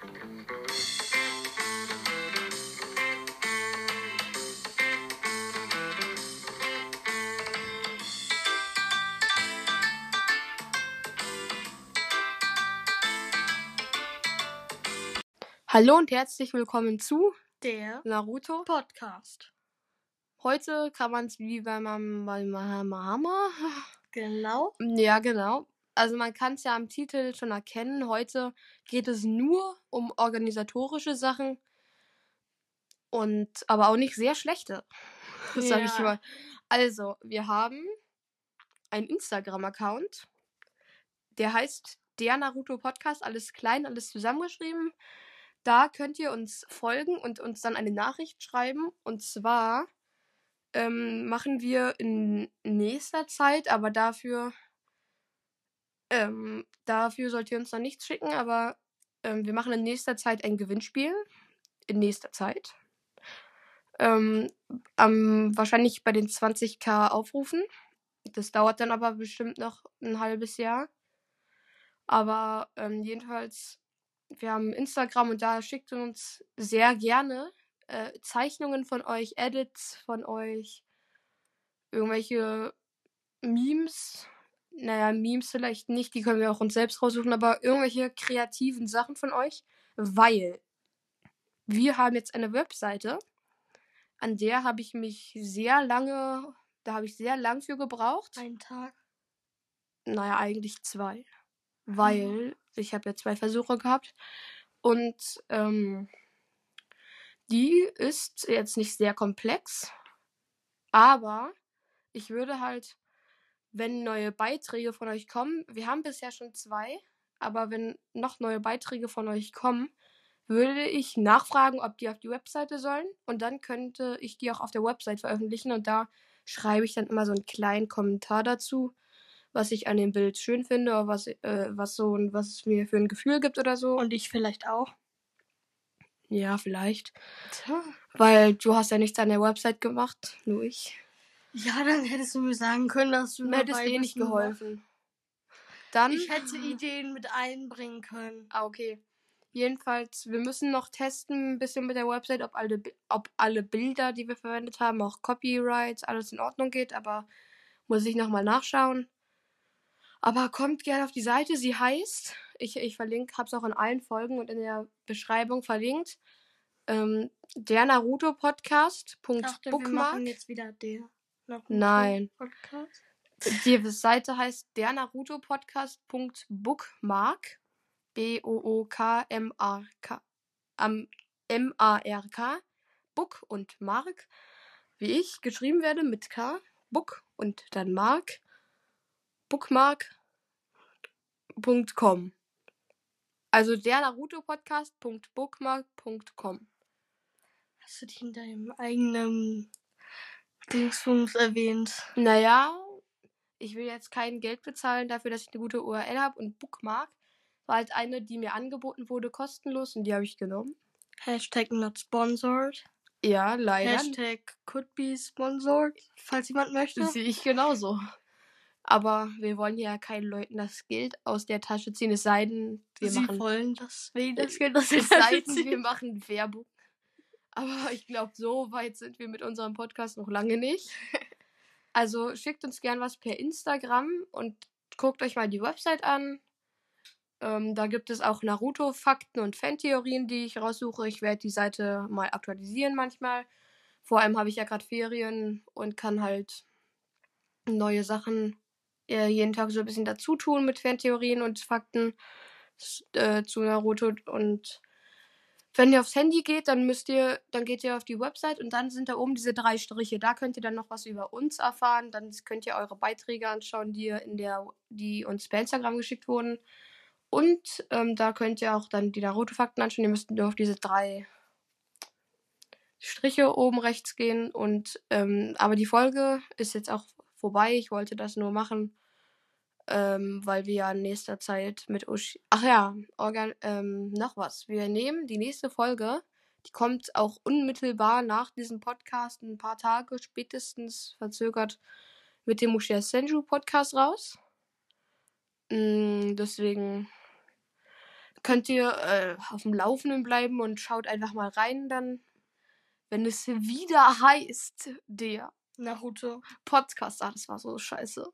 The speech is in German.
Hallo und herzlich willkommen zu Der Naruto. Podcast. Heute kann man es wie bei bei Mama. Genau. Ja, genau. Also man kann es ja am Titel schon erkennen. Heute geht es nur um organisatorische Sachen und aber auch nicht sehr schlechte. Ich Ja. mal. Also, wir haben einen Instagram-Account. Der heißt der Naruto Podcast, alles klein, alles zusammengeschrieben. Da könnt ihr uns folgen und uns dann eine Nachricht schreiben. Und zwar ähm, machen wir in nächster Zeit, aber dafür, ähm, dafür sollt ihr uns dann nichts schicken, aber ähm, wir machen in nächster Zeit ein Gewinnspiel. In nächster Zeit. Ähm, am, wahrscheinlich bei den 20k Aufrufen. Das dauert dann aber bestimmt noch ein halbes Jahr. Aber ähm, jedenfalls, wir haben Instagram und da schickt uns sehr gerne äh, Zeichnungen von euch, Edits von euch, irgendwelche Memes. Naja, Memes vielleicht nicht, die können wir auch uns selbst raussuchen, aber irgendwelche kreativen Sachen von euch, weil wir haben jetzt eine Webseite, an der habe ich mich sehr lange, da habe ich sehr lang für gebraucht. Ein Tag. Naja, eigentlich zwei. Weil ich habe ja zwei Versuche gehabt. Und ähm, die ist jetzt nicht sehr komplex. Aber ich würde halt, wenn neue Beiträge von euch kommen, wir haben bisher schon zwei, aber wenn noch neue Beiträge von euch kommen, würde ich nachfragen, ob die auf die Webseite sollen. Und dann könnte ich die auch auf der Website veröffentlichen. Und da schreibe ich dann immer so einen kleinen Kommentar dazu was ich an dem Bild schön finde, oder was, äh, was so ein, was es mir für ein Gefühl gibt oder so. Und ich vielleicht auch. ja, vielleicht. Tja. Weil du hast ja nichts an der Website gemacht, nur ich. Ja, dann hättest du mir sagen können, dass du Du hättest dabei bist nicht geholfen. Dann. Ich hätte Ideen mit einbringen können. Ah, okay. Jedenfalls, wir müssen noch testen ein bisschen mit der Website, ob alle, ob alle Bilder, die wir verwendet haben, auch Copyrights, alles in Ordnung geht, aber muss ich nochmal nachschauen. Aber kommt gerne auf die Seite, sie heißt, ich, ich verlinke, hab's auch in allen Folgen und in der Beschreibung verlinkt, ähm, der Naruto Podcast. Dachte, wir machen jetzt wieder der Naruto Nein. Podcast. Die Seite heißt der Naruto Podcast.bookmark. B-O-O-K-M-A-K. Am M-A-R-K. Book und Mark. Wie ich geschrieben werde mit K. Book und dann Mark. Bookmark.com. Also der Naruto Podcast.bookmark.com. Hast du dich in deinem eigenen Dingsbums erwähnt? Naja, ich will jetzt kein Geld bezahlen dafür, dass ich eine gute URL habe und Bookmark war halt eine, die mir angeboten wurde, kostenlos und die habe ich genommen. Hashtag not sponsored. Ja, leider. Hashtag could be sponsored, falls jemand möchte. Das sehe ich genauso. Aber wir wollen ja keinen Leuten das Geld aus der Tasche ziehen, es sei denn, wir Sie machen, wollen das, das Geld aus es der sei Tasche denn, wir ziehen. machen Werbung. Aber ich glaube, so weit sind wir mit unserem Podcast noch lange nicht. Also schickt uns gern was per Instagram und guckt euch mal die Website an. Ähm, da gibt es auch Naruto-Fakten und Fantheorien, die ich raussuche. Ich werde die Seite mal aktualisieren manchmal. Vor allem habe ich ja gerade Ferien und kann halt neue Sachen äh, jeden Tag so ein bisschen dazu tun mit Fantheorien und Fakten äh, zu Naruto. Und wenn ihr aufs Handy geht, dann müsst ihr, dann geht ihr auf die Website und dann sind da oben diese drei Striche. Da könnt ihr dann noch was über uns erfahren. Dann könnt ihr eure Beiträge anschauen, die in der, die uns per Instagram geschickt wurden. Und ähm, da könnt ihr auch dann die Naruto-Fakten anschauen. Ihr müsst nur auf diese drei Striche oben rechts gehen. Und ähm, aber die Folge ist jetzt auch vorbei. Ich wollte das nur machen, ähm, weil wir ja in nächster Zeit mit Ushi. Ach ja, Organ ähm, noch was. Wir nehmen die nächste Folge. Die kommt auch unmittelbar nach diesem Podcast, ein paar Tage spätestens verzögert mit dem Ushia Senju Podcast raus. Mm, deswegen könnt ihr äh, auf dem Laufenden bleiben und schaut einfach mal rein, dann, wenn es wieder heißt, der Naruto. Podcast. Ah, das war so scheiße.